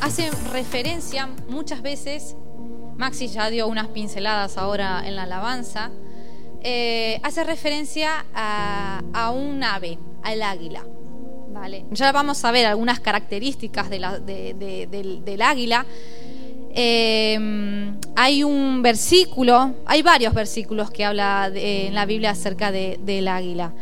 hace referencia muchas veces, Maxi ya dio unas pinceladas ahora en la alabanza, eh, hace referencia a, un ave, al águila. ¿vale? Ya vamos a ver algunas características del, águila. Eh, hay un versículo, hay varios versículos que habla en la Biblia acerca del águila.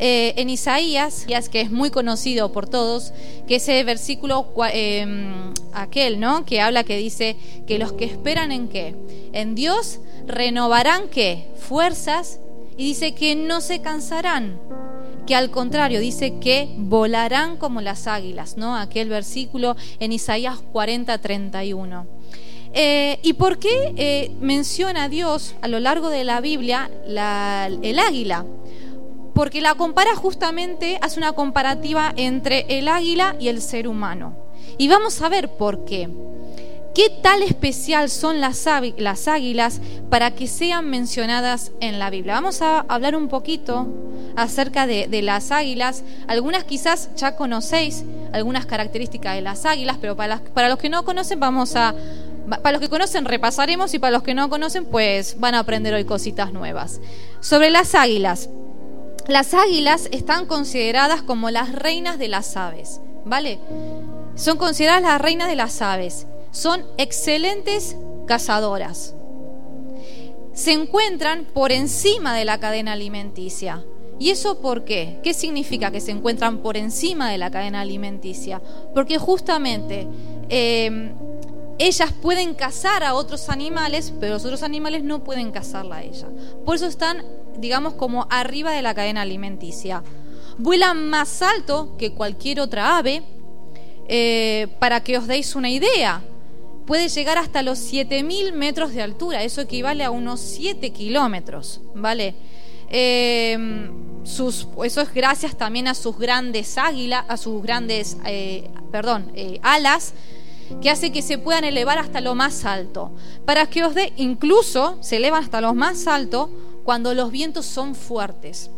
Eh, en Isaías, que es muy conocido por todos, que ese versículo em, aquel, ¿no? Que habla que dice que los que esperan en qué? En Dios renovarán qué? Fuerzas y dice que no se cansarán, que al contrario dice que volarán como las águilas, ¿no? Aquel versículo en Isaías 40, 31. Eh, ¿Y por qué eh, menciona Dios a lo largo de la Biblia el águila? Porque la compara justamente, hace una comparativa entre el águila y el ser humano. Y vamos a ver por qué. ¿Qué tal especial son las, las águilas para que sean mencionadas en la Biblia? Vamos a hablar un poquito acerca de, las águilas. Algunas quizás ya conocéis algunas características de las águilas, pero para, para los que no conocen vamos a para los que conocen repasaremos y para los que no conocen pues van a aprender hoy cositas nuevas. Sobre las águilas, las águilas están consideradas como las reinas de las aves, ¿vale? Son consideradas las reinas de las aves. Son excelentes cazadoras. Se encuentran por encima de la cadena alimenticia. ¿Y eso por qué? ¿Qué significa que se encuentran por encima de la cadena alimenticia? Porque justamente eh, ellas pueden cazar a otros animales, pero los otros animales no pueden cazarla a ella. Por eso están digamos, como arriba de la cadena alimenticia. Vuelan más alto que cualquier otra ave. Eh, para que os deis una idea, puede llegar hasta los 7.000 metros de altura. Eso equivale a unos 7 kilómetros, ¿vale? Eh, sus, eso es gracias también a sus grandes águilas, a sus grandes, eh, perdón, alas, que hace que se puedan elevar hasta lo más alto. Para que os dé, incluso se elevan hasta lo más alto cuando los vientos son fuertes.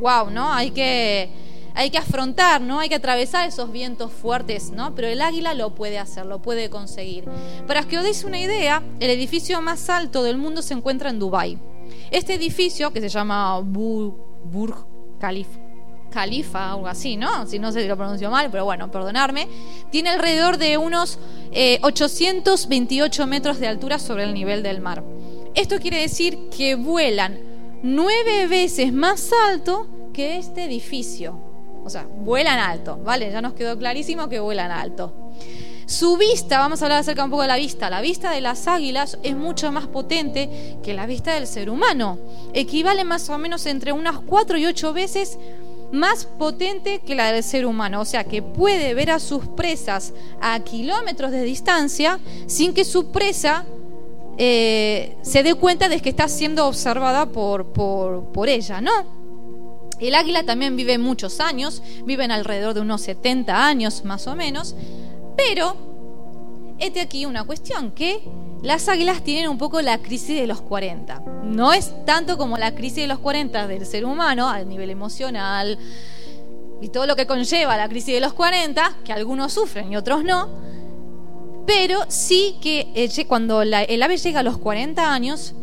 Wow, ¿no? Hay que, hay que afrontar, ¿no? Hay que atravesar esos vientos fuertes, ¿no? Pero el águila lo puede hacer, lo puede conseguir. Para que os deis una idea, el edificio más alto del mundo se encuentra en Dubái. Este edificio, que se llama Burj Khalifa, Khalifa, algo así, ¿no? Si no sé si lo pronuncio mal, pero bueno, perdonarme. Tiene alrededor de unos 828 eh, metros de altura sobre el nivel del mar. Esto quiere decir que vuelan nueve veces más alto que este edificio. O sea, vuelan alto, ¿vale? Ya nos quedó clarísimo que vuelan alto. Su vista, vamos a hablar acerca un poco de la vista, la vista de las águilas es mucho más potente que la vista del ser humano. Equivale más o menos entre unas cuatro y ocho veces más potente que la del ser humano. O sea que puede ver a sus presas a kilómetros de distancia sin que su presa eh, se dé cuenta de que está siendo observada por, por, ella, ¿no? El águila también vive muchos años, viven alrededor de unos 70 años más o menos, pero este aquí una cuestión, que las águilas tienen un poco la crisis de los 40. No es tanto como la crisis de los 40 del ser humano, a nivel emocional y todo lo que conlleva la crisis de los 40, que algunos sufren y otros no, pero sí que eh, cuando el ave llega a los 40 años,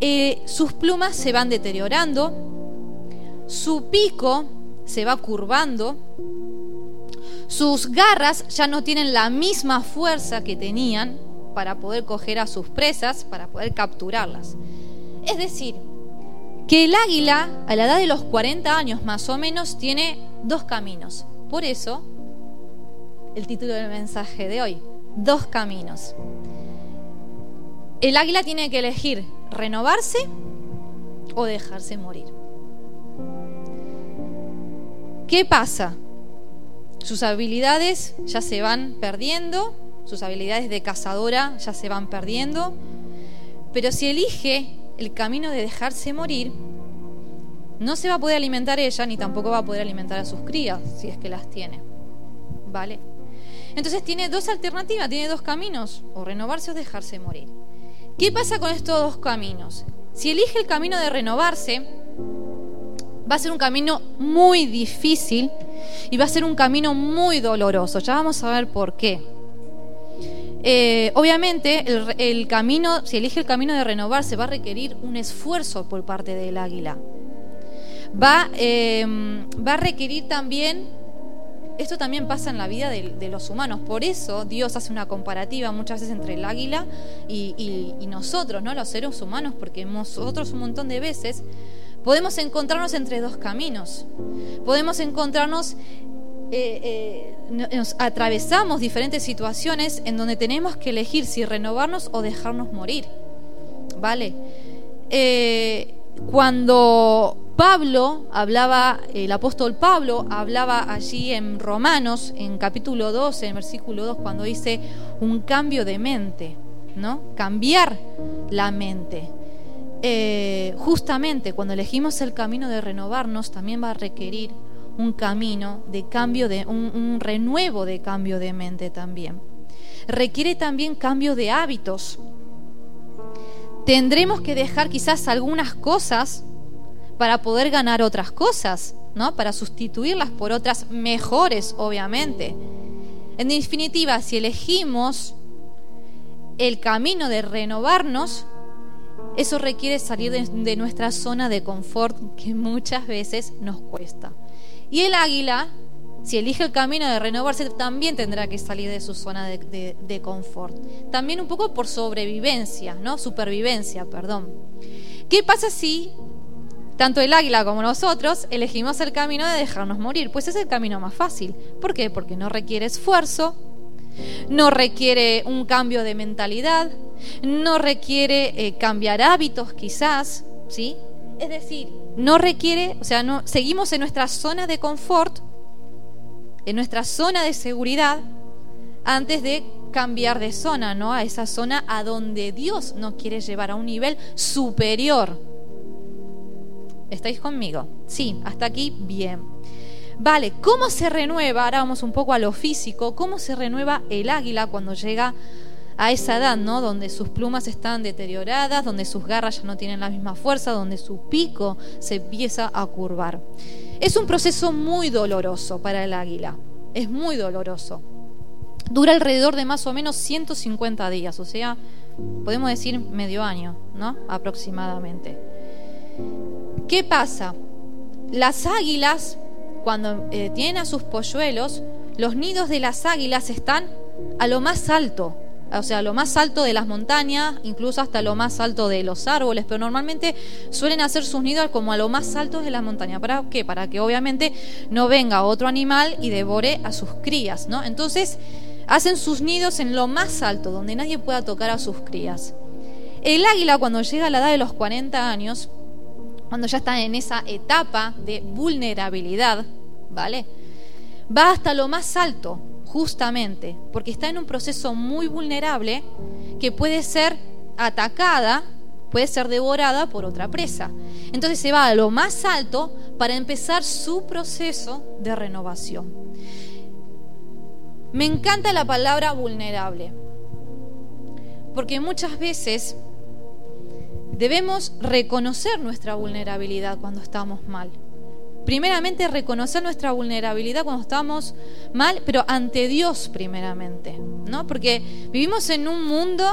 eh, sus plumas se van deteriorando, su pico se va curvando, sus garras ya no tienen la misma fuerza que tenían para poder coger a sus presas, para poder capturarlas. Es decir, que el águila a la edad de los 40 años más o menos tiene dos caminos. Por eso, el título del mensaje de hoy, dos caminos. El águila tiene que elegir renovarse o dejarse morir. ¿Qué pasa? Sus habilidades ya se van perdiendo, sus habilidades de cazadora ya se van perdiendo, pero si elige el camino de dejarse morir, no se va a poder alimentar ella ni tampoco va a poder alimentar a sus crías, si es que las tiene. ¿Vale? Entonces tiene dos alternativas, tiene dos caminos, o renovarse o dejarse morir. ¿Qué pasa con estos dos caminos? Si elige el camino de renovarse, va a ser un camino muy difícil y va a ser un camino muy doloroso. Ya vamos a ver por qué. Eh, obviamente, el, camino, si elige el camino de renovarse, va a requerir un esfuerzo por parte del águila. Va, em, va a requerir también, esto también pasa en la vida de, los humanos, por eso Dios hace una comparativa muchas veces entre el águila y, nosotros, ¿no? los seres humanos, porque nosotros un montón de veces podemos encontrarnos entre dos caminos. Podemos encontrarnos eh, eh, atravesamos diferentes situaciones en donde tenemos que elegir si renovarnos o dejarnos morir. ¿Vale? Eh, cuando Pablo hablaba, el apóstol Pablo hablaba allí en Romanos, en capítulo 12, en versículo 2, cuando dice un cambio de mente, ¿no? Cambiar la mente. justamente cuando elegimos el camino de renovarnos, también va a requerir un camino de cambio de un, renuevo de cambio de mente también. Requiere también cambio de hábitos. Tendremos que dejar quizás algunas cosas para poder ganar otras cosas, ¿no? Para sustituirlas por otras mejores, obviamente. En definitiva, si elegimos el camino de renovarnos, eso requiere salir de, nuestra zona de confort que muchas veces nos cuesta. Y el águila, si elige el camino de renovarse, también tendrá que salir de su zona de, confort. También un poco por sobrevivencia, ¿no? Supervivencia, perdón. ¿Qué pasa si tanto el águila como nosotros elegimos el camino de dejarnos morir? Pues es el camino más fácil. ¿Por qué? Porque no requiere esfuerzo, no requiere un cambio de mentalidad, no requiere eh, cambiar hábitos quizás, ¿sí? Es decir, no requiere, o sea, seguimos en nuestra zona de confort, en nuestra zona de seguridad, antes de cambiar de zona, ¿no? A esa zona a donde Dios nos quiere llevar a un nivel superior. ¿Estáis conmigo? Sí, hasta aquí bien. Vale, ¿cómo se renueva? Ahora vamos un poco a lo físico. ¿Cómo se renueva el águila cuando llega a esa edad, ¿no? Donde sus plumas están deterioradas, donde sus garras ya no tienen la misma fuerza, donde su pico se empieza a curvar. Es un proceso muy doloroso para el águila, es muy doloroso. Dura alrededor de más o menos 150 días, o sea, podemos decir medio año, ¿no? Aproximadamente. ¿Qué pasa? Las águilas, cuando eh, tienen a sus polluelos, los nidos de las águilas están a lo más alto, o sea, lo más alto de las montañas, incluso hasta lo más alto de los árboles, pero normalmente suelen hacer sus nidos como a lo más alto de la montaña. ¿Para qué? Para que obviamente no venga otro animal y devore a sus crías, ¿no? Entonces, hacen sus nidos en lo más alto, donde nadie pueda tocar a sus crías. El águila, cuando llega a la edad de los 40 años, cuando ya está en esa etapa de vulnerabilidad, ¿vale? Va hasta lo más alto, justamente porque está en un proceso muy vulnerable que puede ser atacada, puede ser devorada por otra presa. Entonces se va a lo más alto para empezar su proceso de renovación. Me encanta la palabra vulnerable, porque muchas veces debemos reconocer nuestra vulnerabilidad cuando estamos mal primeramente reconocer nuestra vulnerabilidad cuando estamos mal, pero ante Dios primeramente, ¿no? Porque vivimos en un mundo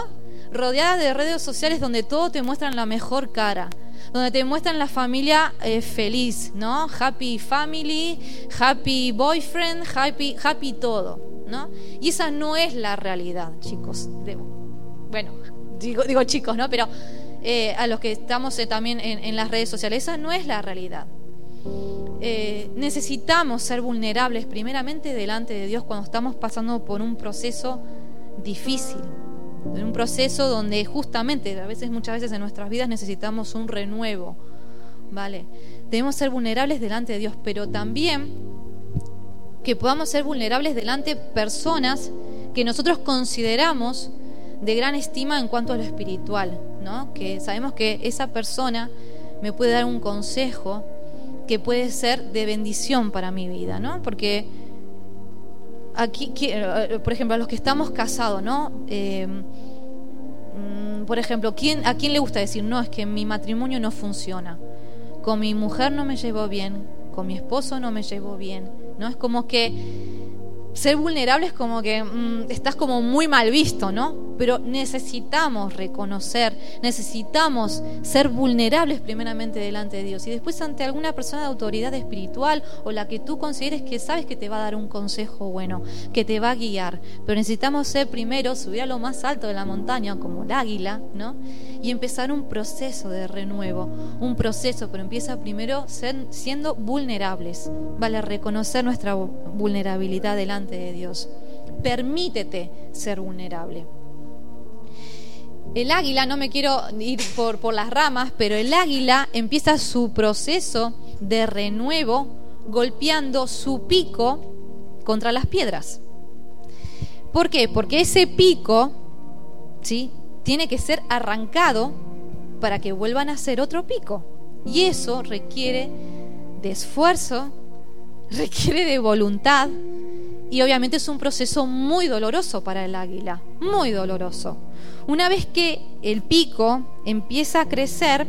rodeado de redes sociales donde todo te muestran la mejor cara, donde te muestran la familia eh, feliz, ¿no? Happy family, happy boyfriend, happy, happy todo, ¿no? Y esa no es la realidad, chicos. bueno, digo, digo chicos, ¿no? Pero eh, a los que estamos eh, también en las redes sociales, esa no es la realidad. Eh, necesitamos ser vulnerables primeramente delante de Dios cuando estamos pasando por un proceso difícil, un proceso donde justamente, a veces, muchas veces en nuestras vidas necesitamos un renuevo, ¿vale? Debemos ser vulnerables delante de Dios, pero también que podamos ser vulnerables delante de personas que nosotros consideramos de gran estima en cuanto a lo espiritual, ¿no? Que sabemos que esa persona me puede dar un consejo, que puede ser de bendición para mi vida, ¿no? Porque aquí, eh, por ejemplo, a los que estamos casados, ¿no? Eh, mm, por ejemplo, ¿quién, ¿a quién le gusta decir, no, es que mi matrimonio no funciona? Con mi mujer no me llevo bien, con mi esposo no me llevo bien, ¿no? Es como que ser vulnerable es como que mm, estás como muy mal visto, ¿no? Pero necesitamos reconocer, necesitamos ser vulnerables primeramente delante de Dios y después ante alguna persona de autoridad espiritual o la que tú consideres que sabes que te va a dar un consejo bueno, que te va a guiar. Pero necesitamos ser primero, subir a lo más alto de la montaña como el águila, ¿no? Y empezar un proceso de renuevo, un proceso, pero empieza primero siendo vulnerables, ¿vale? Reconocer nuestra vulnerabilidad delante de Dios. Permítete ser vulnerable. El águila, no me quiero ir por, por las ramas, pero el águila empieza su proceso de renuevo golpeando su pico contra las piedras. ¿Por qué? Porque ese pico, ¿sí? Tiene que ser arrancado para que vuelvan a ser otro pico. Y eso requiere de esfuerzo, requiere de voluntad, y obviamente es un proceso muy doloroso para el águila, muy doloroso. Una vez que el pico empieza a crecer,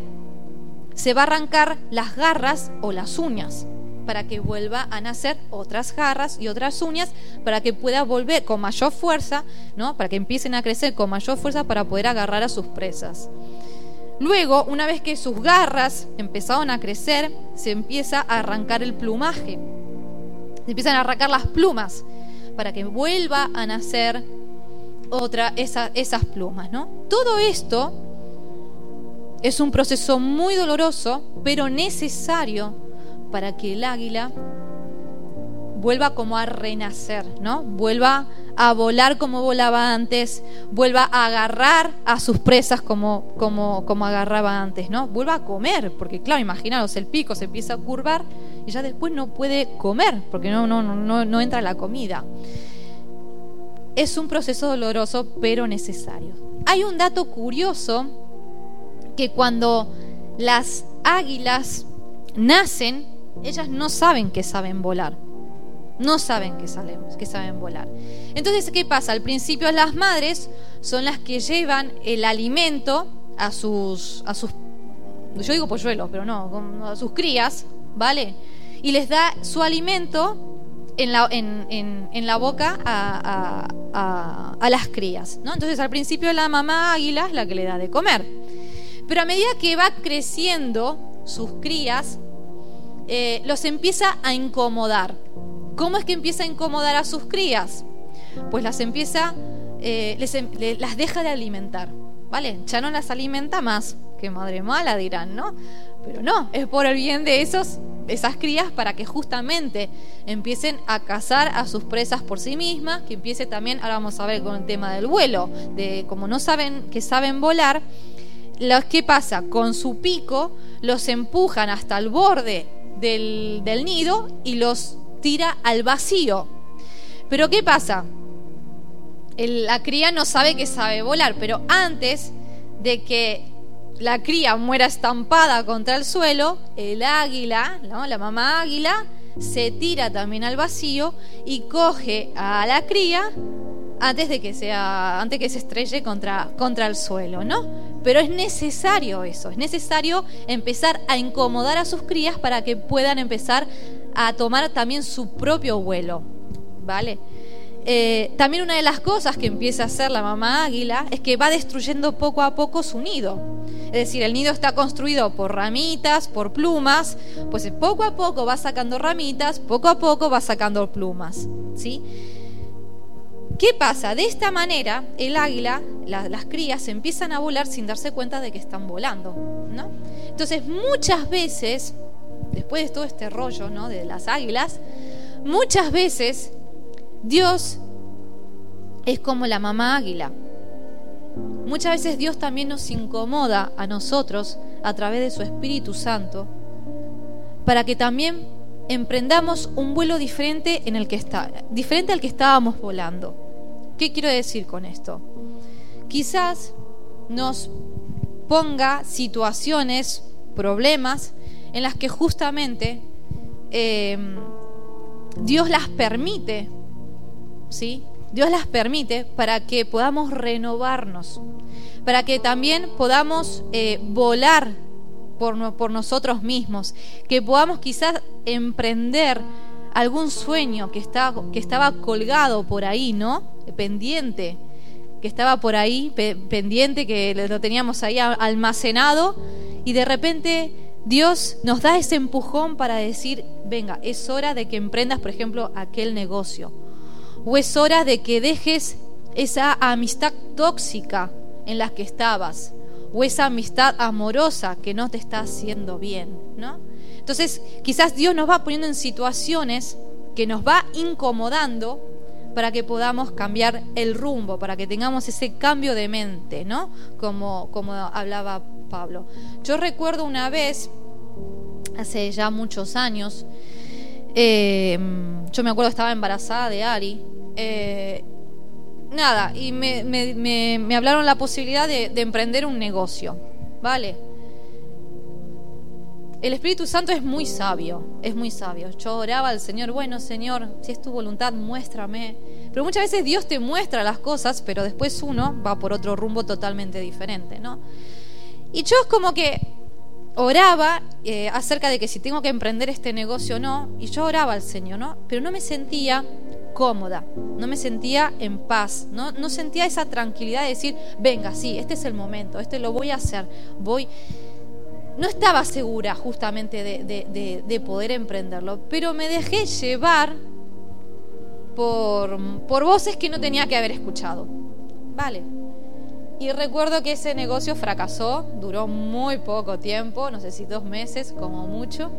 se va a arrancar las garras o las uñas para que vuelva a nacer otras garras y otras uñas para que pueda volver con mayor fuerza, ¿no? Para que empiecen a crecer con mayor fuerza para poder agarrar a sus presas. Luego, una vez que sus garras empezaron a crecer, se empieza a arrancar el plumaje. Se empiezan a arrancar las plumas para que vuelva a nacer otra, esas plumas, ¿no? Todo esto es un proceso muy doloroso, pero necesario para que el águila vuelva como a renacer, ¿no? Vuelva a volar como volaba antes, vuelva a agarrar a sus presas como, como, como agarraba antes, ¿no? Vuelva a comer, porque claro, imaginaros, el pico se empieza a curvar y ya después no puede comer, porque no, no, no, no entra la comida. Es un proceso doloroso, pero necesario. Hay un dato curioso que cuando las águilas nacen, ellas no saben que saben volar. No saben que, que saben volar. Entonces, ¿qué pasa? Al principio las madres son las que llevan el alimento a sus, a sus yo digo polluelos, pero no, a sus crías, ¿vale? Y les da su alimento en la, en, en, la boca a, a, a, las crías, ¿no? Entonces al principio la mamá águila es la que le da de comer. Pero a medida que va creciendo sus crías, eh, los empieza a incomodar. ¿Cómo es que empieza a incomodar a sus crías? Pues las empieza, eh, les, em, las deja de alimentar, ¿vale? Ya no las alimenta más. Qué madre mala dirán, ¿no? Pero no, es por el bien de esos, esas crías para que justamente empiecen a cazar a sus presas por sí mismas, que empiece también, ahora vamos a ver con el tema del vuelo, de como no saben que saben volar, los, ¿qué pasa? Con su pico los empujan hasta el borde del, del nido y los tira al vacío. Pero ¿qué pasa? la cría no sabe que sabe volar, pero antes de que la cría muera estampada contra el suelo, el águila, la mamá águila, se tira también al vacío y coge a la cría antes de que sea antes que se estrelle contra, contra el suelo, ¿no? Pero es necesario eso, es necesario empezar a incomodar a sus crías para que puedan empezar a tomar también su propio vuelo, ¿vale? Eh, también una de las cosas que empieza a hacer la mamá águila es que va destruyendo poco a poco su nido. Es decir, el nido está construido por ramitas, por plumas, pues poco a poco va sacando ramitas, poco a poco va sacando plumas. ¿sí? ¿Qué pasa? De esta manera, el águila, las crías, empiezan a volar sin darse cuenta de que están volando. ¿no? Entonces, muchas veces después de todo este rollo ¿no? de las águilas, muchas veces Dios es como la mamá águila. Muchas veces Dios también nos incomoda a nosotros a través de su Espíritu Santo para que también emprendamos un vuelo diferente diferente al que estábamos volando. ¿Qué quiero decir con esto? Quizás nos ponga situaciones, problemas en las que justamente eh, Dios las permite, Dios las permite para que podamos renovarnos, para que también podamos eh, volar por, nosotros mismos, que podamos quizás emprender algún sueño que estaba colgado por ahí, ¿no? Pendiente, que estaba por ahí, pendiente, que lo teníamos ahí almacenado, y de repente Dios nos da ese empujón para decir, venga, es hora de que emprendas, por ejemplo, aquel negocio. O es hora de que dejes esa amistad tóxica en la que estabas. O esa amistad amorosa que no te está haciendo bien, ¿no? Entonces, quizás Dios nos va poniendo en situaciones que nos va incomodando para que podamos cambiar el rumbo, para que tengamos ese cambio de mente, ¿no? Como, como hablaba Pablo. Yo recuerdo una vez, hace ya muchos años, eh, yo me acuerdo que estaba embarazada de Ari. Eh, nada, y me, me, hablaron la posibilidad de, de emprender un negocio, ¿vale? El Espíritu Santo es muy sabio, es muy sabio. Yo oraba al Señor, bueno Señor, si es tu voluntad, muéstrame. Pero muchas veces Dios te muestra las cosas, pero después uno va por otro rumbo totalmente diferente, ¿no? Y yo es como que oraba eh, acerca de que si tengo que emprender este negocio o no, y yo oraba al Señor, ¿no? Pero no me sentía cómoda, no me sentía en paz, no, no sentía esa tranquilidad de decir, venga, sí, este es el momento, este lo voy a hacer, voy no estaba segura justamente de, poder emprenderlo, pero me dejé llevar por, por voces que no tenía que haber escuchado. Vale. Y recuerdo que ese negocio fracasó, duró muy poco tiempo, no sé si dos meses como mucho.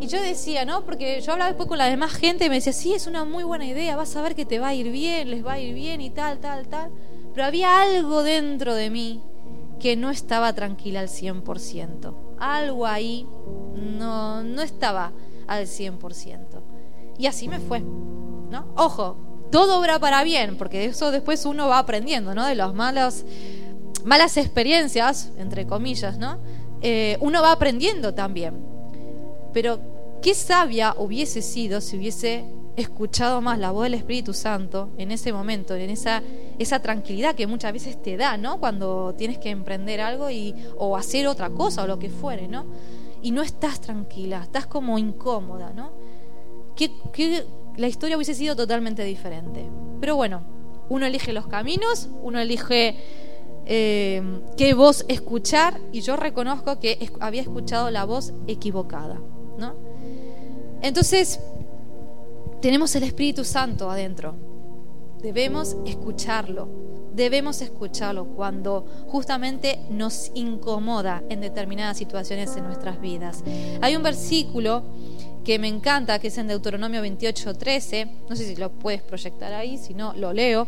Y yo decía, ¿no? Porque yo hablaba después con la demás gente y me decía, sí, es una muy buena idea, vas a ver que te va a ir bien, les va a ir bien y tal, tal, tal. Pero había algo dentro de mí que no estaba tranquila al 100%. Algo ahí no, no estaba al 100%. Y así me fue. ¿no? Ojo, todo obra para bien, porque de eso después uno va aprendiendo, ¿no? De las malas, malas experiencias, entre comillas, ¿no? Eh, uno va aprendiendo también. Pero qué sabia hubiese sido si hubiese escuchado más la voz del Espíritu Santo en ese momento, en esa, esa tranquilidad que muchas veces te da, ¿no? Cuando tienes que emprender algo y, o hacer otra cosa o lo que fuere, ¿no? Y no estás tranquila, estás como incómoda, ¿no? Que, la historia hubiese sido totalmente diferente. Pero bueno, uno elige los caminos, uno elige eh, qué voz escuchar y yo reconozco que había escuchado la voz equivocada, ¿no? Entonces, tenemos el Espíritu Santo adentro. Debemos escucharlo. Debemos escucharlo cuando justamente nos incomoda en determinadas situaciones en nuestras vidas. Hay un versículo que me encanta, que es en Deuteronomio 28, 13. No sé si lo puedes proyectar ahí, si no, lo leo.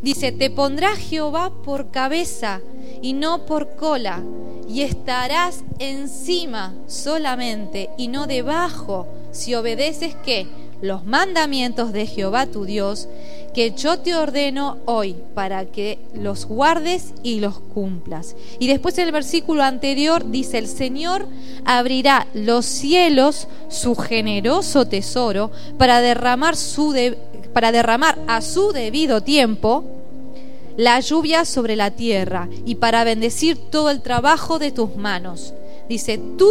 Dice, te pondrá Jehová por cabeza y no por cola, y estarás encima solamente y no debajo, si obedeces que los mandamientos de Jehová tu Dios, que yo te ordeno hoy para que los guardes y los cumplas. Y después el versículo anterior dice, el Señor abrirá los cielos, su generoso tesoro, para derramar, su para derramar a su debido tiempo la lluvia sobre la tierra y para bendecir todo el trabajo de tus manos. Dice, tú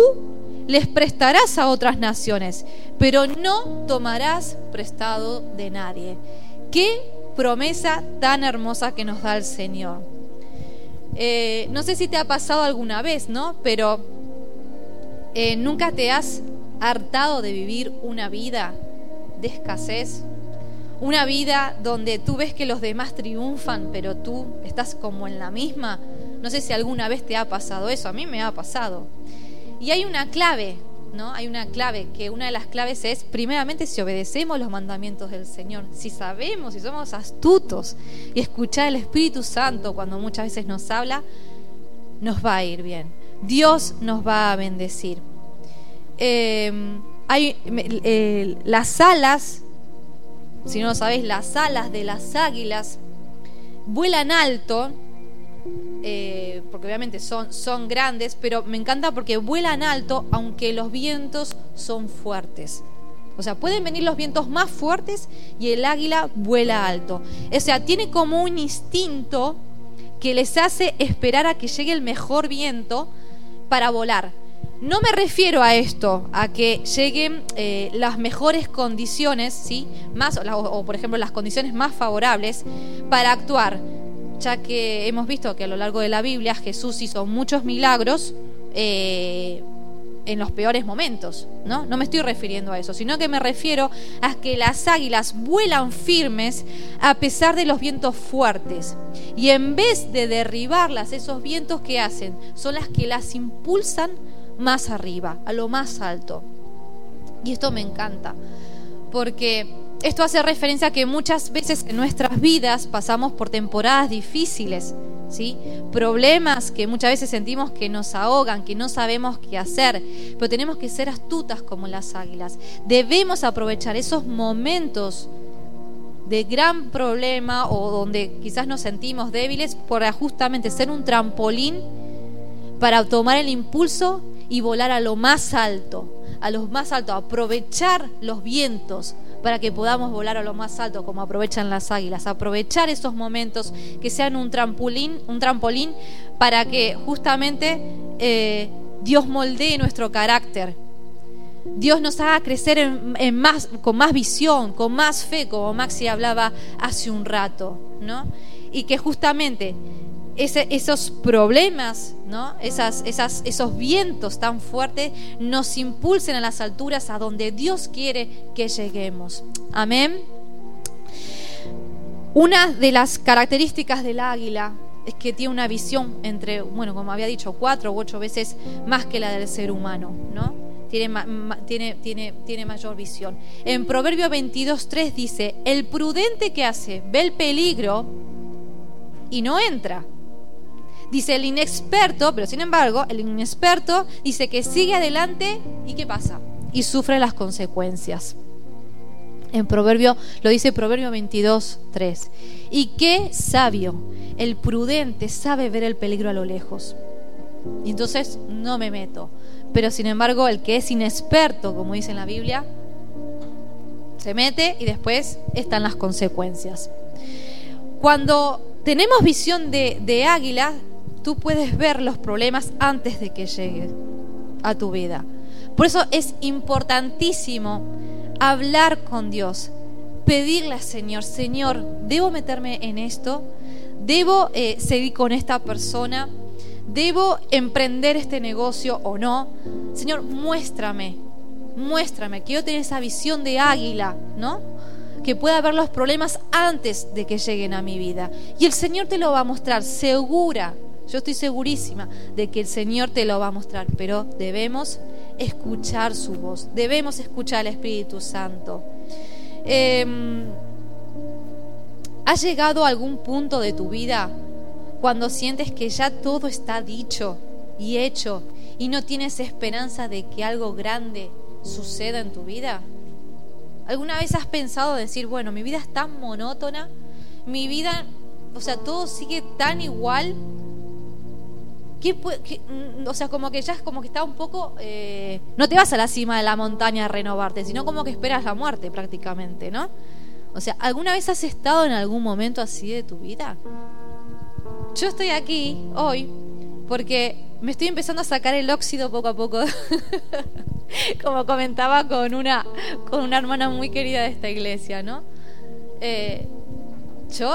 les prestarás a otras naciones, pero no tomarás prestado de nadie. Qué promesa tan hermosa que nos da el Señor. Eh, no sé si te ha pasado alguna vez, ¿no? Pero eh, nunca te has hartado de vivir una vida de escasez, una vida donde tú ves que los demás triunfan, pero tú estás como en la misma. No sé si alguna vez te ha pasado eso, a mí me ha pasado. Y hay una clave, ¿no? Hay una clave, que una de las claves es, primeramente, si obedecemos los mandamientos del Señor, si sabemos, si somos astutos y escuchar el Espíritu Santo cuando muchas veces nos habla, nos va a ir bien. Dios nos va a bendecir. Em, hay las alas, si no lo sabéis, las alas de las águilas vuelan alto eh, porque obviamente son, son grandes, pero me encanta porque vuelan alto aunque los vientos son fuertes. O sea, pueden venir los vientos más fuertes y el águila vuela alto. O sea, tiene como un instinto que les hace esperar a que llegue el mejor viento para volar. No me refiero a esto, a que lleguen eh, las mejores condiciones, ¿sí? Más, o, por ejemplo las condiciones más favorables para actuar, ya que hemos visto que a lo largo de la Biblia Jesús hizo muchos milagros eh, en los peores momentos, ¿no? No me estoy refiriendo a eso, sino que me refiero a que las águilas vuelan firmes a pesar de los vientos fuertes. Y en vez de derribarlas, esos vientos que hacen son las que las impulsan más arriba, a lo más alto. Y esto me encanta, porque esto hace referencia a que muchas veces en nuestras vidas pasamos por temporadas difíciles, ¿sí? Problemas que muchas veces sentimos que nos ahogan, que no sabemos qué hacer, pero tenemos que ser astutas como las águilas. Debemos aprovechar esos momentos de gran problema o donde quizás nos sentimos débiles para justamente ser un trampolín para tomar el impulso y volar a lo más alto, a lo más alto, aprovechar los vientos para que podamos volar a lo más alto como aprovechan las águilas, aprovechar esos momentos que sean un trampolín, un trampolín para que justamente eh, Dios moldee nuestro carácter. Dios nos haga crecer en, más, con más visión, con más fe, como Maxi hablaba hace un rato, ¿no? Y que justamente esos problemas, esos vientos tan fuertes nos impulsen a las alturas a donde Dios quiere que lleguemos. Amén. Una de las características del águila es que tiene una visión entre, bueno, como había dicho, cuatro u ocho veces más que la del ser humano, ¿no? Tiene mayor visión. En Proverbio 22.3 dice, el prudente que hace ve el peligro y no entra Dice el inexperto, pero sin embargo, el inexperto dice que sigue adelante y ¿qué pasa? Y sufre las consecuencias. En Proverbio, lo dice Proverbio 22, 3. Y qué sabio, el prudente sabe ver el peligro a lo lejos. Y entonces no me meto. Pero sin embargo, el que es inexperto, como dice en la Biblia, se mete y después están las consecuencias. Cuando tenemos visión de, de águila, tú puedes ver los problemas antes de que lleguen a tu vida. Por eso es importantísimo hablar con Dios, pedirle al Señor, Señor, ¿debo meterme en esto? ¿Debo eh, seguir con esta persona? ¿Debo emprender este negocio o no? Señor, muéstrame, muéstrame, quiero tener esa visión de águila, ¿no? Que pueda ver los problemas antes de que lleguen a mi vida. Y el Señor te lo va a mostrar, segura, yo estoy segurísima de que el Señor te lo va a mostrar, pero debemos escuchar su voz, debemos escuchar al Espíritu Santo. Em, ¿Has llegado a algún punto de tu vida cuando sientes que ya todo está dicho y hecho y no tienes esperanza de que algo grande suceda en tu vida? ¿Alguna vez has pensado decir, bueno, mi vida es tan monótona, mi vida, o sea, todo sigue tan igual Mm, o sea, como que ya es como que está un poco... Eh, no te vas a la cima de la montaña a renovarte, sino como que esperas la muerte prácticamente, ¿no? O sea, ¿alguna vez has estado en algún momento así de tu vida? Yo estoy aquí hoy porque me estoy empezando a sacar el óxido poco a poco. como comentaba con una, con una hermana muy querida de esta iglesia, ¿no? Eh, yo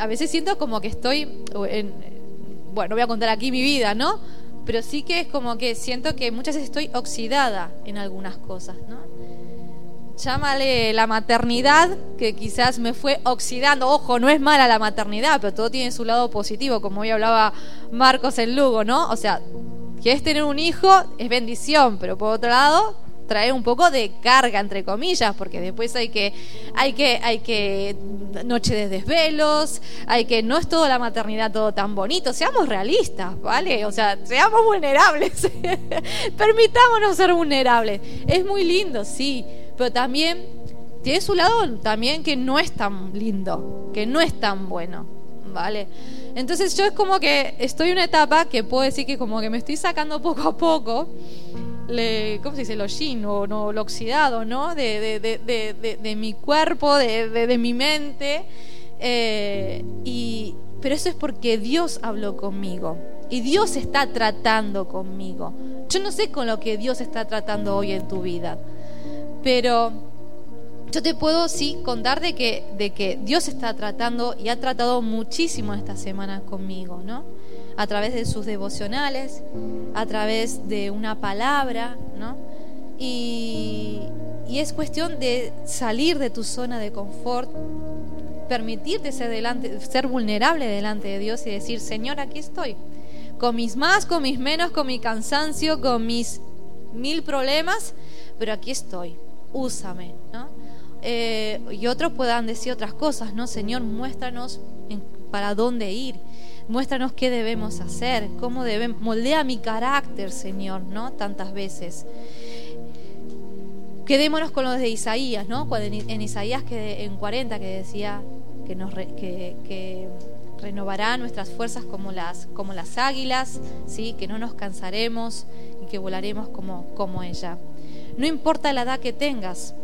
a veces siento como que estoy bueno, no voy a contar aquí mi vida, ¿no? Pero sí que es como que siento que muchas veces estoy oxidada en algunas cosas, ¿no? Llámale la maternidad, que quizás me fue oxidando. Ojo, no es mala la maternidad, pero todo tiene su lado positivo, como hoy hablaba Marcos en Lugo, ¿no? O sea, quieres tener un hijo, es bendición, pero por otro lado, trae un poco de carga entre comillas porque después hay que hay que hay que noche de desvelos hay que no es toda la maternidad todo tan bonito. Seamos realistas vale o sea seamos vulnerables. Permitámonos ser vulnerables. Es muy lindo sí pero también tiene su lado también que no es tan lindo que no es tan bueno vale entonces yo es como que estoy en una etapa que puedo decir que como que me estoy sacando poco a poco ¿cómo se dice? Lo yin o no, lo oxidado, ¿no? De, de, mi cuerpo, de, mi mente. Eh, y, pero eso es porque Dios habló conmigo y Dios está tratando conmigo. Yo no sé con lo que Dios está tratando hoy en tu vida, pero yo te puedo sí contar de que, de que Dios está tratando y ha tratado muchísimo esta semana conmigo, ¿no? A través de sus devocionales, a través de una palabra, ¿no? Y, y es cuestión de salir de tu zona de confort, permitirte ser, delante, ser vulnerable delante de Dios y decir, Señor, aquí estoy. Con mis más, con mis menos, con mi cansancio, con mis mil problemas, pero aquí estoy. Úsame, ¿no? Eh, y otros puedan decir otras cosas, ¿no? Señor, muéstranos para dónde ir, muéstranos qué debemos hacer, cómo debemos, moldea mi carácter, Señor, ¿no? Tantas veces. Quedémonos con los de Isaías, ¿no? en, Isaías que en 40 que decía que, nos que, renovará nuestras fuerzas como las, como las águilas, ¿sí? que no nos cansaremos y que volaremos como, como ella. No importa la edad que tengas,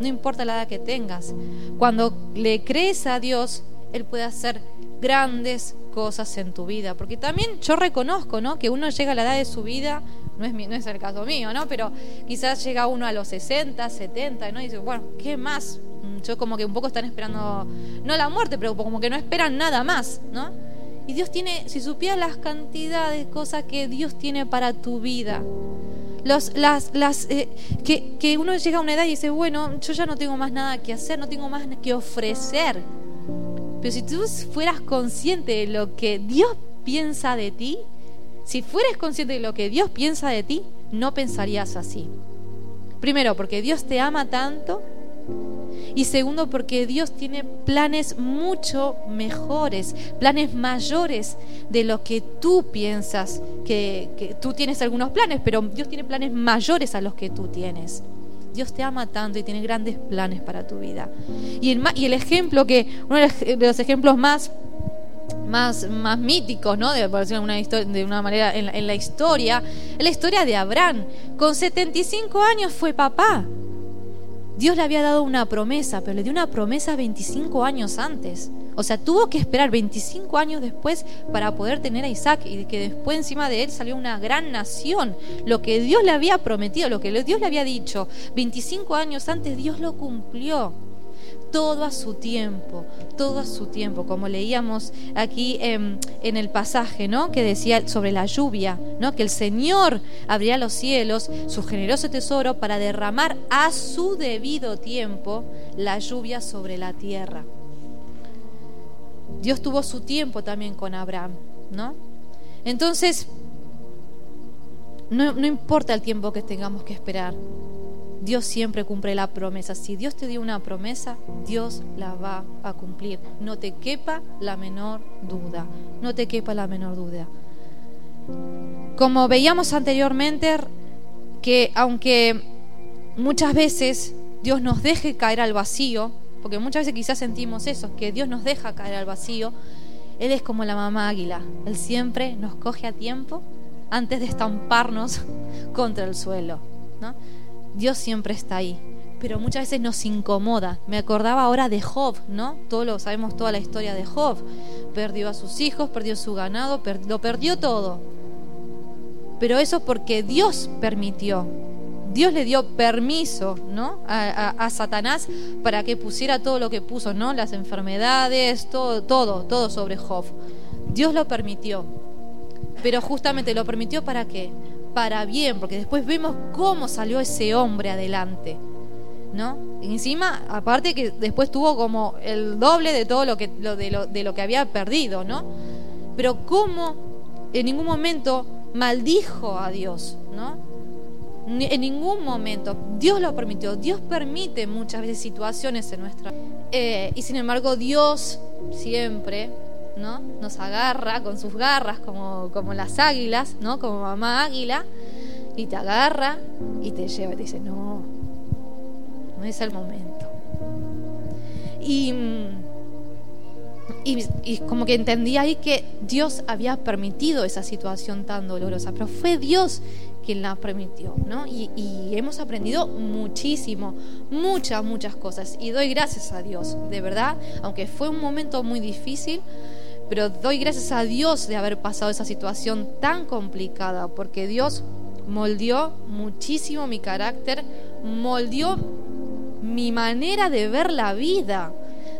no importa la edad que tengas, cuando le crees a Dios, Él puede hacer grandes cosas en tu vida. Porque también yo reconozco, ¿no? Que uno llega a la edad de su vida no es, no es el caso mío, ¿no? Pero quizás llega uno a los 60, 70, ¿no? Y dice, bueno, ¿qué más? Mm, yo como que un poco están esperando, no la muerte, pero como que no esperan nada más, ¿no? Y Dios tiene, si supieras las cantidades de cosas que Dios tiene para tu vida, los, las, las, eh, que, que uno llega a una edad y dice, bueno, yo ya no tengo más nada que hacer, no tengo más que ofrecer. Pero si tú fueras consciente de lo que Dios piensa de ti, si fueres consciente de lo que Dios piensa de ti, no pensarías así. Primero, porque Dios te ama tanto. Y segundo, porque Dios tiene planes mucho mejores, planes mayores de lo que tú piensas, que, tú tienes algunos planes, pero Dios tiene planes mayores a los que tú tienes. Dios te ama tanto y tiene grandes planes para tu vida. Y el, y el ejemplo que, uno de los ejemplos más más, más míticos, ¿no? De, por decirlo de una, de una manera, en la, en la historia, es la historia de Abraham. Con 75 años fue papá. Dios le había dado una promesa, pero le dio una promesa 25 años antes. O sea, tuvo que esperar 25 años después para poder tener a Isaac y que después encima de él salió una gran nación. Lo que Dios le había prometido, lo que Dios le había dicho, 25 años antes Dios lo cumplió todo a su tiempo, todo a su tiempo, como leíamos aquí en, el pasaje, ¿no? Que decía sobre la lluvia, ¿no? Que el Señor abría los cielos, su generoso tesoro, para derramar a su debido tiempo la lluvia sobre la tierra. Dios tuvo su tiempo también con Abraham, ¿no? Entonces, no, importa el tiempo que tengamos que esperar, Dios siempre cumple la promesa. Si Dios te dio una promesa, Dios la va a cumplir. No te quepa la menor duda. No te quepa la menor duda. Como veíamos anteriormente, que aunque muchas veces Dios nos deje caer al vacío, porque muchas veces quizás sentimos eso, que Dios nos deja caer al vacío, Él es como la mamá águila. Él siempre nos coge a tiempo antes de estamparnos contra el suelo. ¿no? Dios siempre está ahí, pero muchas veces nos incomoda. Me acordaba ahora de Job, ¿no? Todos lo sabemos toda la historia de Job. Perdió a sus hijos, perdió su ganado, lo perdió todo. Pero eso porque Dios permitió. Dios le dio permiso, ¿no? A, Satanás para que pusiera todo lo que puso, ¿no? Las enfermedades, todo, todo, todo sobre Job. Dios lo permitió. Pero justamente lo permitió para qué? para bien, porque después vemos cómo salió ese hombre adelante. ¿No? encima, aparte que después tuvo como el doble de todo lo que, lo, de, lo, de lo que había perdido, ¿no? Pero cómo en ningún momento maldijo a Dios, ¿no? En ningún momento. Dios lo permitió. Dios permite muchas veces situaciones en nuestra... Eh, y sin embargo Dios siempre ¿no? Nos agarra con sus garras como, como las águilas, ¿no? Como mamá águila, y te agarra y te lleva y te dice, no, no es el momento. Y, y, como que entendí ahí que Dios había permitido esa situación tan dolorosa, pero fue Dios quien la permitió, ¿no? Y, y, hemos aprendido muchísimo, muchas, muchas cosas. Y doy gracias a Dios, de verdad, aunque fue un momento muy difícil, pero doy gracias a Dios de haber pasado esa situación tan complicada, porque Dios moldeó muchísimo mi carácter, moldeó mi manera de ver la vida,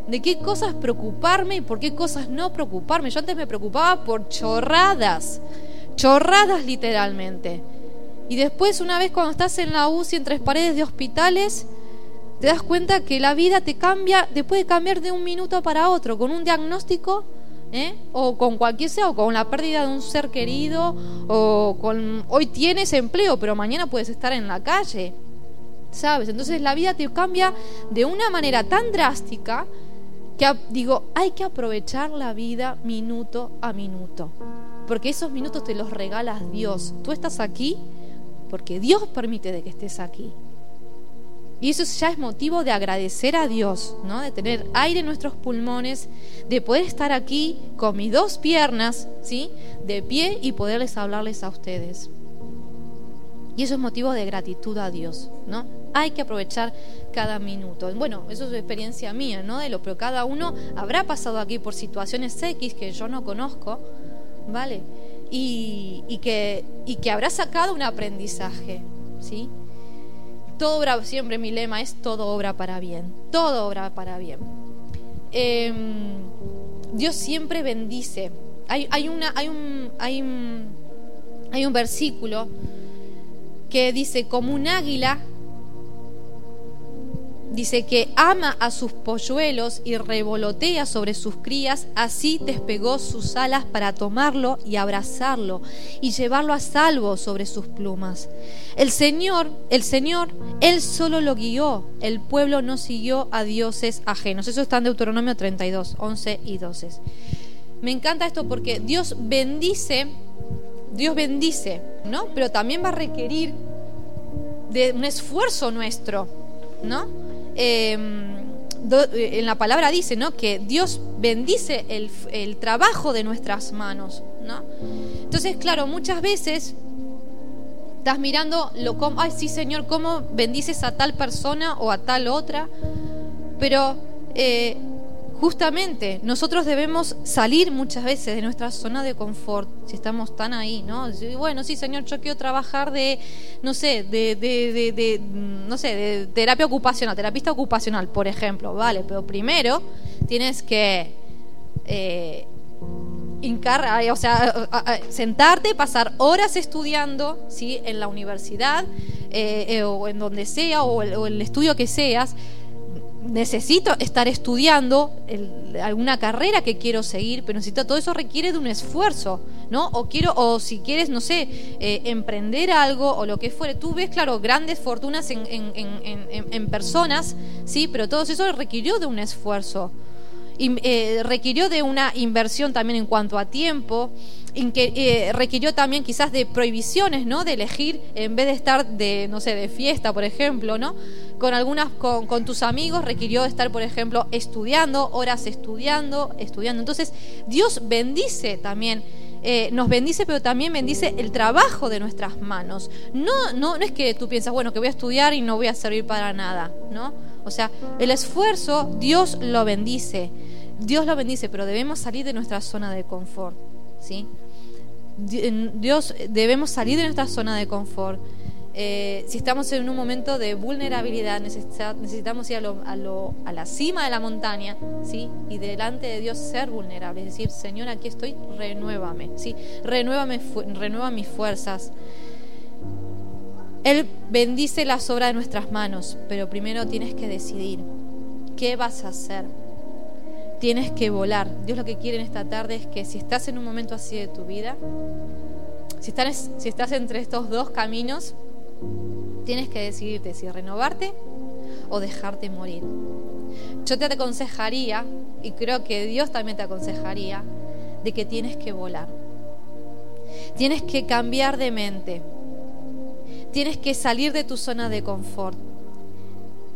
de qué cosas preocuparme y por qué cosas no preocuparme. Yo antes me preocupaba por chorradas, chorradas literalmente. Y después, una vez cuando estás en la UCI, en tres paredes de hospitales, te das cuenta que la vida te cambia, te puede cambiar de un minuto para otro, con un diagnóstico, ¿eh? o con cualquier sea, o con la pérdida de un ser querido, o con hoy tienes empleo, pero mañana puedes estar en la calle. ¿Sabes? Entonces la vida te cambia de una manera tan drástica que digo, hay que aprovechar la vida minuto a minuto. Porque esos minutos te los regalas Dios. Tú estás aquí porque Dios permite de que estés aquí. Y eso ya es motivo de agradecer a Dios, ¿no? De tener aire en nuestros pulmones, de poder estar aquí con mis dos piernas, ¿sí? De pie y poderles hablarles a ustedes. Y eso es motivo de gratitud a Dios, ¿no? Hay que aprovechar cada minuto. Bueno, eso es experiencia mía, ¿no? De lo, pero cada uno habrá pasado aquí por situaciones X que yo no conozco, ¿vale? Y, y que, y que habrá sacado un aprendizaje, ¿sí? Todo obra, siempre mi lema es todo obra para bien, todo obra para bien. Em, Dios siempre bendice. Hay, hay, una, hay, un, hay, un, hay un versículo que dice, como un águila Dice que ama a sus polluelos y revolotea sobre sus crías, así despegó sus alas para tomarlo y abrazarlo y llevarlo a salvo sobre sus plumas. El Señor, el Señor, Él solo lo guió, el pueblo no siguió a dioses ajenos. Eso está en Deuteronomio 32, 11 y 12. Me encanta esto porque Dios bendice, Dios bendice, ¿no? Pero también va a requerir de un esfuerzo nuestro, ¿no? Em, en la palabra dice, ¿no? Que Dios bendice el, trabajo de nuestras manos, ¿no? Entonces, claro, muchas veces estás mirando lo como, ay, sí, Señor, cómo bendices a tal persona o a tal otra, pero eh, justamente nosotros debemos salir muchas veces de nuestra zona de confort, si estamos tan ahí, ¿no? Bueno, sí, señor, yo quiero trabajar de, no sé, de, de, de, no sé, de terapia ocupacional, terapista ocupacional, por ejemplo, ¿vale? Pero primero tienes que... Eh, o sea, sentarte, pasar horas estudiando, ¿sí? En la universidad eh, eh, o en donde sea, o el estudio que seas, necesito estar estudiando alguna carrera que quiero seguir, pero necesito todo eso requiere de un esfuerzo, ¿no? O quiero, o si quieres, no sé, eh, emprender algo o lo que fuere. Tú ves, claro, grandes fortunas en, en, personas, sí, pero todo eso requirió de un esfuerzo. Y, eh, requirió de una inversión también en cuanto a tiempo, en eh, requirió también quizás de prohibiciones, ¿no? De elegir en vez de estar de, no sé, de fiesta, por ejemplo, ¿no? Con algunas, con, tus amigos requirió estar, por ejemplo, estudiando, horas estudiando, estudiando. Entonces, Dios bendice también. Eh, nos bendice, pero también bendice el trabajo de nuestras manos. No, no, no es que tú piensas, bueno, que voy a estudiar y no voy a servir para nada, ¿no? O sea, el esfuerzo, Dios lo bendice. Dios lo bendice, pero debemos salir de nuestra zona de confort, ¿sí? Dios, debemos salir de nuestra zona de confort. Eh, si estamos en un momento de vulnerabilidad, necesitamos ir a, lo, a, la cima de la montaña, ¿sí? Y delante de Dios ser vulnerable, es decir, Señor, aquí estoy, renuévame, ¿sí? Renuévame, renueva mis fuerzas. Él bendice las obras de nuestras manos, pero primero tienes que decidir qué vas a hacer tienes que volar. Dios lo que quiere en esta tarde es que si estás en un momento así de tu vida, si estás, si estás entre estos dos caminos, tienes que decidirte si renovarte o dejarte morir. Yo te aconsejaría, y creo que Dios también te aconsejaría, de que tienes que volar. Tienes que cambiar de mente. Tienes que salir de tu zona de confort.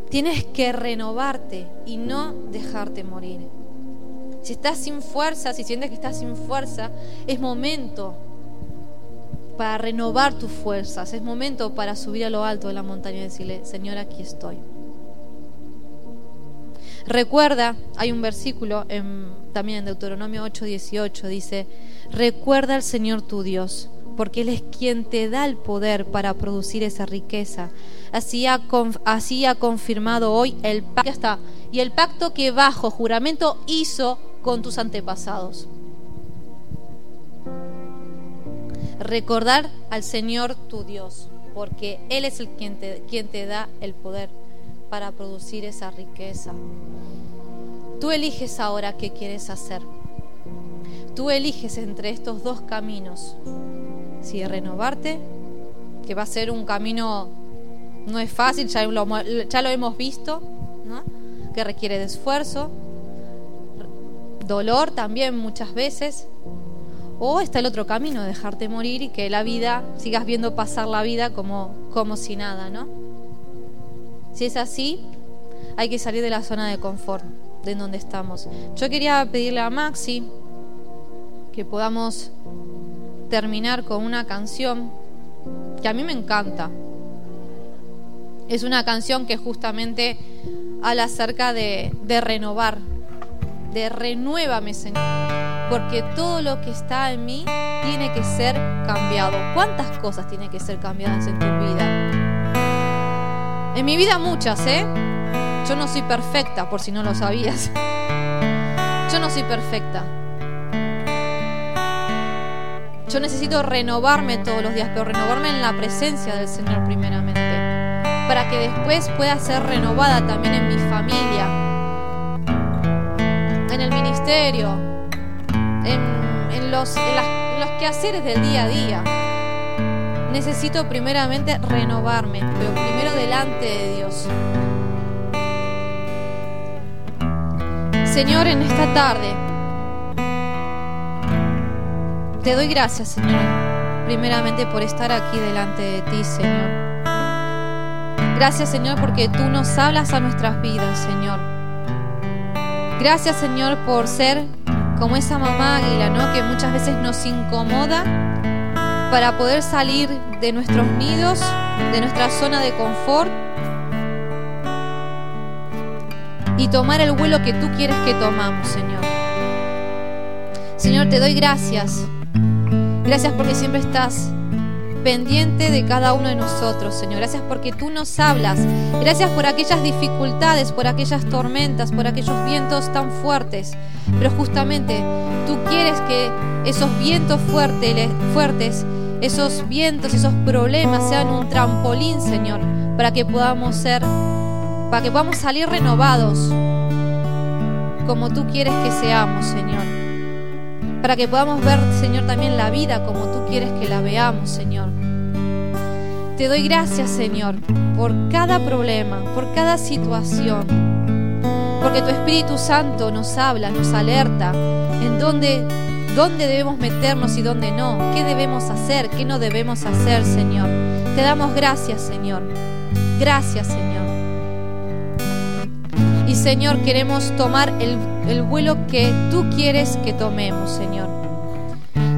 Tienes que renovarte y no dejarte morir. Si estás sin fuerza, si sientes que estás sin fuerza, es momento para renovar tus fuerzas, es momento para subir a lo alto de la montaña y decirle, Señor, aquí estoy. Recuerda, hay un versículo también en Deuteronomio 8:18, dice, recuerda al Señor tu Dios, porque Él es quien te da el poder para producir esa riqueza. Así ha, así ha confirmado hoy el pacto, y el pacto que bajo juramento hizo con tus antepasados. Recordar al Señor tu Dios, porque Él es el quien te, quien te da el poder para producir esa riqueza. Tú eliges ahora qué quieres hacer. Tú eliges entre estos dos caminos. Si renovarte, que va a ser un camino, no es fácil, ya lo, ya lo hemos visto, que requiere de esfuerzo, dolor también muchas veces. O está el otro camino, dejarte morir y que la vida, sigas viendo pasar la vida como, como si nada, ¿no? Si es así, hay que salir de la zona de confort, de donde estamos. Yo quería pedirle a Maxi que podamos terminar con una canción que a mí me encanta. Es una canción que justamente habla acerca de, de renovar, de renuévame, Señor, porque todo lo que está en mí tiene que ser cambiado. ¿Cuántas cosas tienen que ser cambiadas en tu vida? En mi vida muchas, ¿eh? Yo no soy perfecta, por si no lo sabías. Yo no soy perfecta. Yo necesito renovarme todos los días, pero renovarme en la presencia del Señor primeramente, para que después pueda ser renovada también en mi familia, en ministerio, en, los, en los quehaceres del día a día necesito primeramente renovarme, pero primero delante de Dios. Señor, en esta tarde, te doy gracias, Señor, primeramente por estar aquí delante de ti, Señor. Gracias, Señor, porque tú nos hablas a nuestras vidas, Señor. Gracias, Señor, por ser como esa mamá águila, ¿no? Que muchas veces nos incomoda para poder salir de nuestros nidos, de nuestra zona de confort y tomar el vuelo que tú quieres que tomamos, Señor. Señor, te doy gracias. Gracias porque siempre estás pendiente de cada uno de nosotros, Señor. Gracias porque tú nos hablas. Gracias por aquellas dificultades, por aquellas tormentas, por aquellos vientos tan fuertes. Pero justamente tú quieres que esos vientos fuertes, fuertes esos vientos, esos problemas sean un trampolín, Señor, para que podamos ser, para que podamos salir renovados como tú quieres que seamos, Señor. Para que podamos ver, Señor, también la vida como tú quieres que la veamos, Señor. Te doy gracias, Señor, por cada problema, por cada situación. Porque tu Espíritu Santo nos habla, nos alerta en donde dónde debemos meternos y dónde no, qué debemos hacer, qué no debemos hacer, Señor. Te damos gracias, Señor. Gracias, Señor. Y Señor, queremos tomar el, el vuelo que tú quieres que tomemos, Señor.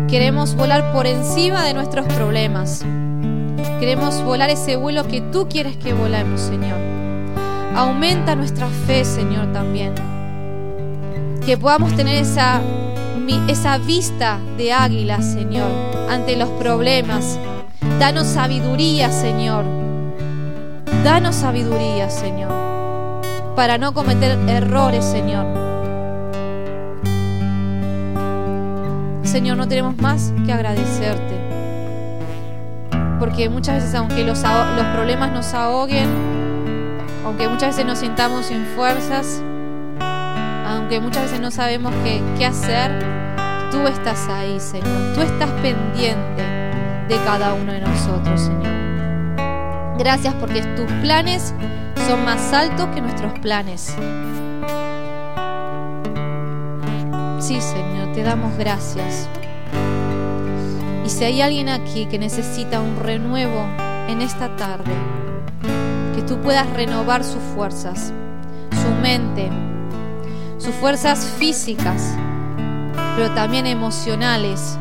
Queremos volar por encima de nuestros problemas. Queremos volar ese vuelo que tú quieres que volemos, Señor. Aumenta nuestra fe, Señor, también. Que podamos tener esa esa vista de águila, Señor, ante los problemas. Danos sabiduría, Señor. Danos sabiduría, Señor, para no cometer errores, Señor. Señor, no tenemos más que agradecerte. Porque muchas veces, aunque los, los problemas nos ahoguen, aunque muchas veces nos sintamos sin fuerzas, aunque muchas veces no sabemos qué, qué hacer, tú estás ahí, Señor. Tú estás pendiente de cada uno de nosotros, Señor. Gracias porque tus planes son más altos que nuestros planes. Sí, Señor, te damos gracias. Si hay alguien aquí que necesita un renuevo en esta tarde, que tú puedas renovar sus fuerzas, su mente, sus fuerzas físicas, pero también emocionales,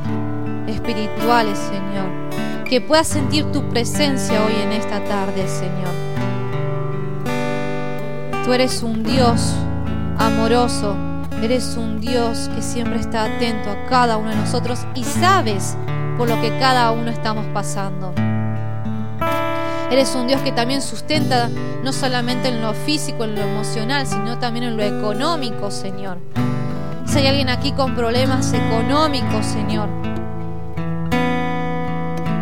espirituales, Señor. Que puedas sentir tu presencia hoy en esta tarde, Señor. Tú eres un Dios amoroso Eres un Dios que siempre está atento a cada uno de nosotros y sabes por lo que cada uno estamos pasando. Eres un Dios que también sustenta no solamente en lo físico, en lo emocional, sino también en lo económico, Señor. Si hay alguien aquí con problemas económicos, Señor,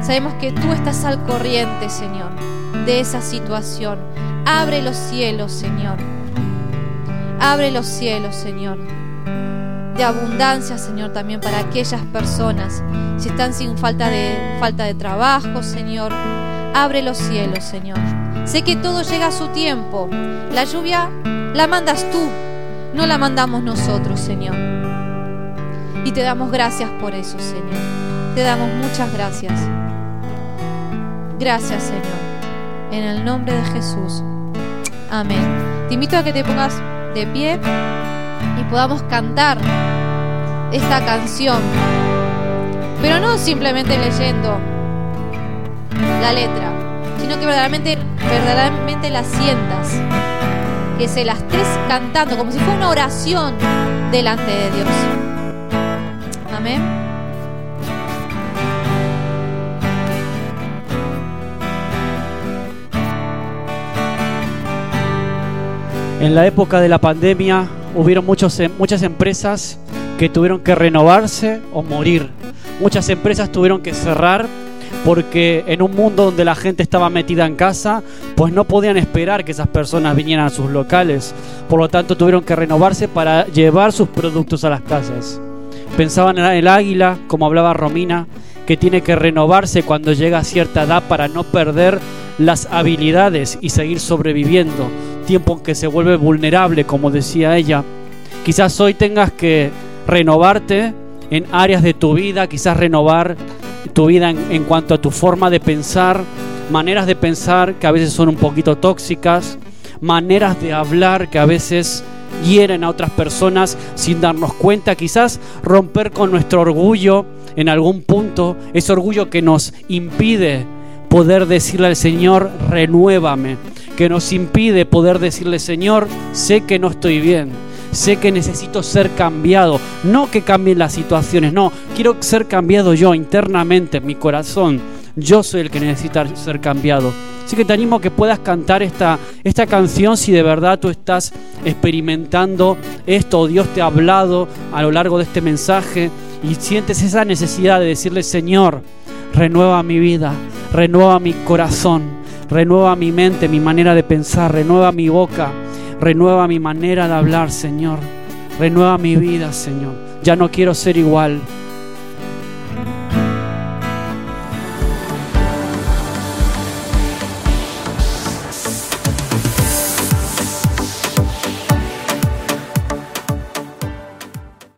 sabemos que tú estás al corriente, Señor, de esa situación. Abre los cielos, Señor. Abre los cielos, Señor. De abundancia, Señor, también para aquellas personas. Si están sin falta de, falta de trabajo, Señor Abre los cielos, Señor. Sé que todo llega a su tiempo. La lluvia la mandas tú, no la mandamos nosotros, Señor. Y te damos gracias por eso, Señor. Te damos muchas gracias. Gracias, Señor. En el nombre de Jesús. Amén. Te invito a que te pongas de pie y podamos cantar esta canción. Pero no simplemente leyendo la letra, sino que verdaderamente, verdaderamente la sientas, que se la estés cantando como si fuera una oración delante de Dios. Amén. En la época de la pandemia hubieron muchos, muchas empresas que tuvieron que renovarse o morir. Muchas empresas tuvieron que cerrar porque en un mundo donde la gente estaba metida en casa, pues no podían esperar que esas personas vinieran a sus locales. Por lo tanto, tuvieron que renovarse para llevar sus productos a las casas. Pensaban en el águila, como hablaba Romina, que tiene que renovarse cuando llega a cierta edad para no perder las habilidades y seguir sobreviviendo. Tiempo en que se vuelve vulnerable, como decía ella. Quizás hoy tengas que renovarte en áreas de tu vida, quizás renovar tu vida en, cuanto a tu forma de pensar, maneras de pensar que a veces son un poquito tóxicas, maneras de hablar que a veces hieren a otras personas sin darnos cuenta, quizás romper con nuestro orgullo en algún punto, ese orgullo que nos impide poder decirle al Señor, renuévame, que nos impide poder decirle, Señor, sé que no estoy bien sé que necesito ser cambiado. No que cambien las situaciones, no, quiero ser cambiado yo internamente, en mi corazón. Yo soy el que necesita ser cambiado. Así que te animo a que puedas cantar esta, esta canción si de verdad tú estás experimentando esto Dios te ha hablado a lo largo de este mensaje y sientes esa necesidad de decirle, Señor, renueva mi vida, renueva mi corazón, renueva mi mente, mi manera de pensar, renueva mi boca Renueva mi manera de hablar, Señor. Renueva mi vida, Señor. Ya no quiero ser igual.